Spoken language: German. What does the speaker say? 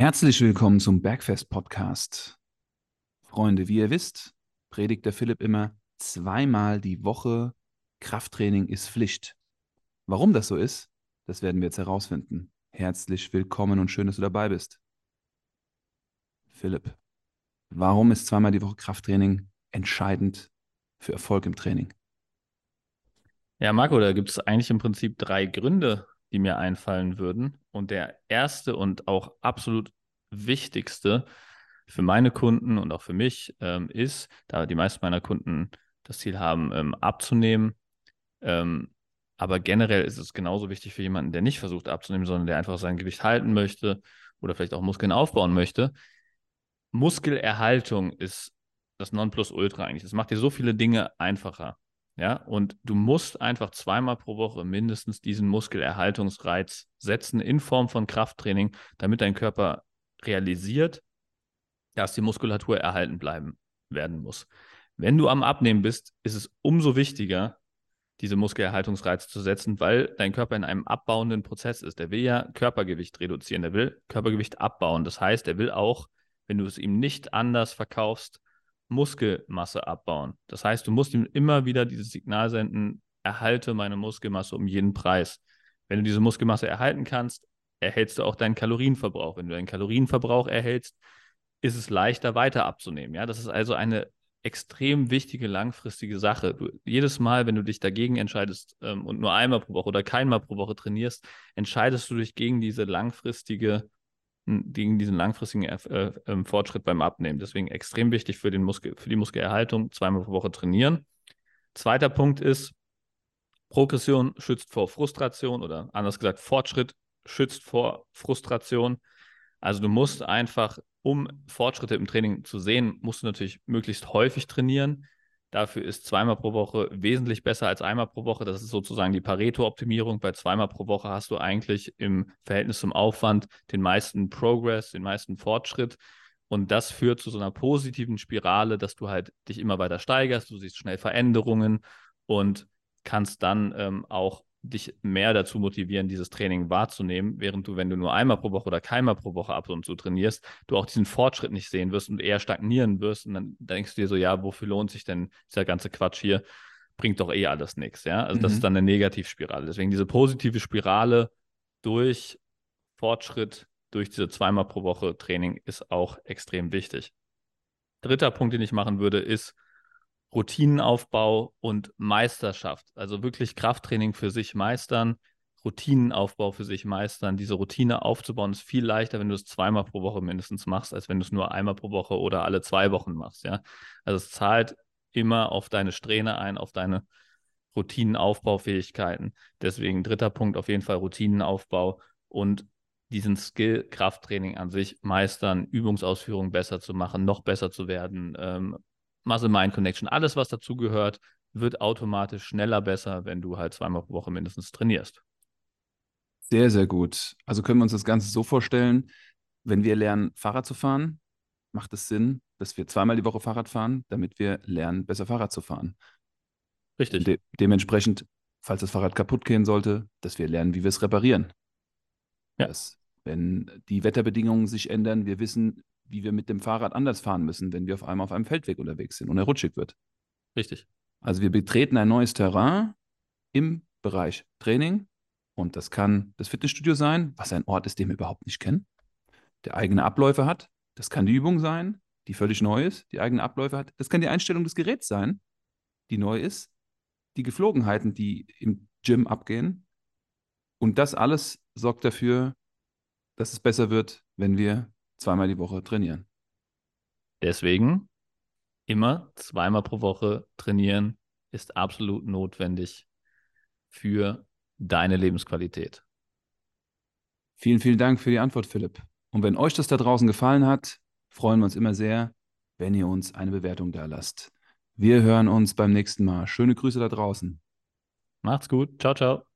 Herzlich willkommen zum Bergfest Podcast. Freunde, wie ihr wisst, predigt der Philipp immer zweimal die Woche. Krafttraining ist Pflicht. Warum das so ist, das werden wir jetzt herausfinden. Herzlich willkommen und schön, dass du dabei bist. Philipp, warum ist zweimal die Woche Krafttraining entscheidend für Erfolg im Training? Ja, Marco, da gibt es eigentlich im Prinzip drei Gründe, die mir einfallen würden. Und der erste und auch absolut wichtigste für meine Kunden und auch für mich ähm, ist, da die meisten meiner Kunden das Ziel haben, ähm, abzunehmen. Ähm, aber generell ist es genauso wichtig für jemanden, der nicht versucht abzunehmen, sondern der einfach sein Gewicht halten möchte oder vielleicht auch Muskeln aufbauen möchte. Muskelerhaltung ist das Nonplusultra eigentlich. Es macht dir so viele Dinge einfacher. Ja, und du musst einfach zweimal pro Woche mindestens diesen Muskelerhaltungsreiz setzen in Form von Krafttraining, damit dein Körper realisiert, dass die Muskulatur erhalten bleiben werden muss. Wenn du am Abnehmen bist, ist es umso wichtiger, diese Muskelerhaltungsreize zu setzen, weil dein Körper in einem abbauenden Prozess ist. Der will ja Körpergewicht reduzieren, der will Körpergewicht abbauen. Das heißt, er will auch, wenn du es ihm nicht anders verkaufst, Muskelmasse abbauen. Das heißt, du musst ihm immer wieder dieses Signal senden, erhalte meine Muskelmasse um jeden Preis. Wenn du diese Muskelmasse erhalten kannst, erhältst du auch deinen Kalorienverbrauch. Wenn du deinen Kalorienverbrauch erhältst, ist es leichter weiter abzunehmen. Ja, das ist also eine extrem wichtige langfristige Sache. Du, jedes Mal, wenn du dich dagegen entscheidest ähm, und nur einmal pro Woche oder keinmal pro Woche trainierst, entscheidest du dich gegen diese langfristige gegen diesen langfristigen äh, äh, Fortschritt beim Abnehmen. Deswegen extrem wichtig für, den Muskel, für die Muskelerhaltung, zweimal pro Woche trainieren. Zweiter Punkt ist, Progression schützt vor Frustration oder anders gesagt, Fortschritt schützt vor Frustration. Also du musst einfach, um Fortschritte im Training zu sehen, musst du natürlich möglichst häufig trainieren. Dafür ist zweimal pro Woche wesentlich besser als einmal pro Woche. Das ist sozusagen die Pareto-Optimierung. Bei zweimal pro Woche hast du eigentlich im Verhältnis zum Aufwand den meisten Progress, den meisten Fortschritt. Und das führt zu so einer positiven Spirale, dass du halt dich immer weiter steigerst, du siehst schnell Veränderungen und kannst dann ähm, auch dich mehr dazu motivieren, dieses Training wahrzunehmen, während du, wenn du nur einmal pro Woche oder keinmal pro Woche ab und zu trainierst, du auch diesen Fortschritt nicht sehen wirst und eher stagnieren wirst. Und dann denkst du dir so, ja, wofür lohnt sich denn dieser ganze Quatsch hier? Bringt doch eh alles nichts, ja. Also mhm. das ist dann eine Negativspirale. Deswegen diese positive Spirale durch Fortschritt, durch diese zweimal pro Woche Training ist auch extrem wichtig. Dritter Punkt, den ich machen würde, ist, Routinenaufbau und Meisterschaft. Also wirklich Krafttraining für sich meistern, Routinenaufbau für sich meistern. Diese Routine aufzubauen ist viel leichter, wenn du es zweimal pro Woche mindestens machst, als wenn du es nur einmal pro Woche oder alle zwei Wochen machst. Ja? Also es zahlt immer auf deine Strähne ein, auf deine Routinenaufbaufähigkeiten. Deswegen dritter Punkt auf jeden Fall Routinenaufbau und diesen Skill Krafttraining an sich meistern, Übungsausführungen besser zu machen, noch besser zu werden, ähm, Muscle-Mind-Connection, alles, was dazugehört, wird automatisch schneller besser, wenn du halt zweimal pro Woche mindestens trainierst. Sehr, sehr gut. Also können wir uns das Ganze so vorstellen, wenn wir lernen, Fahrrad zu fahren, macht es Sinn, dass wir zweimal die Woche Fahrrad fahren, damit wir lernen, besser Fahrrad zu fahren. Richtig. De dementsprechend, falls das Fahrrad kaputt gehen sollte, dass wir lernen, wie wir es reparieren. Ja. Dass, wenn die Wetterbedingungen sich ändern, wir wissen, wie wir mit dem Fahrrad anders fahren müssen, wenn wir auf einmal auf einem Feldweg unterwegs sind und er rutschig wird. Richtig. Also wir betreten ein neues Terrain im Bereich Training und das kann das Fitnessstudio sein, was ein Ort ist, den wir überhaupt nicht kennen, der eigene Abläufe hat. Das kann die Übung sein, die völlig neu ist, die eigene Abläufe hat. Das kann die Einstellung des Geräts sein, die neu ist, die Geflogenheiten, die im Gym abgehen. Und das alles sorgt dafür, dass es besser wird, wenn wir zweimal die Woche trainieren. Deswegen immer zweimal pro Woche trainieren ist absolut notwendig für deine Lebensqualität. Vielen, vielen Dank für die Antwort, Philipp. Und wenn euch das da draußen gefallen hat, freuen wir uns immer sehr, wenn ihr uns eine Bewertung da lasst. Wir hören uns beim nächsten Mal. Schöne Grüße da draußen. Macht's gut. Ciao, ciao.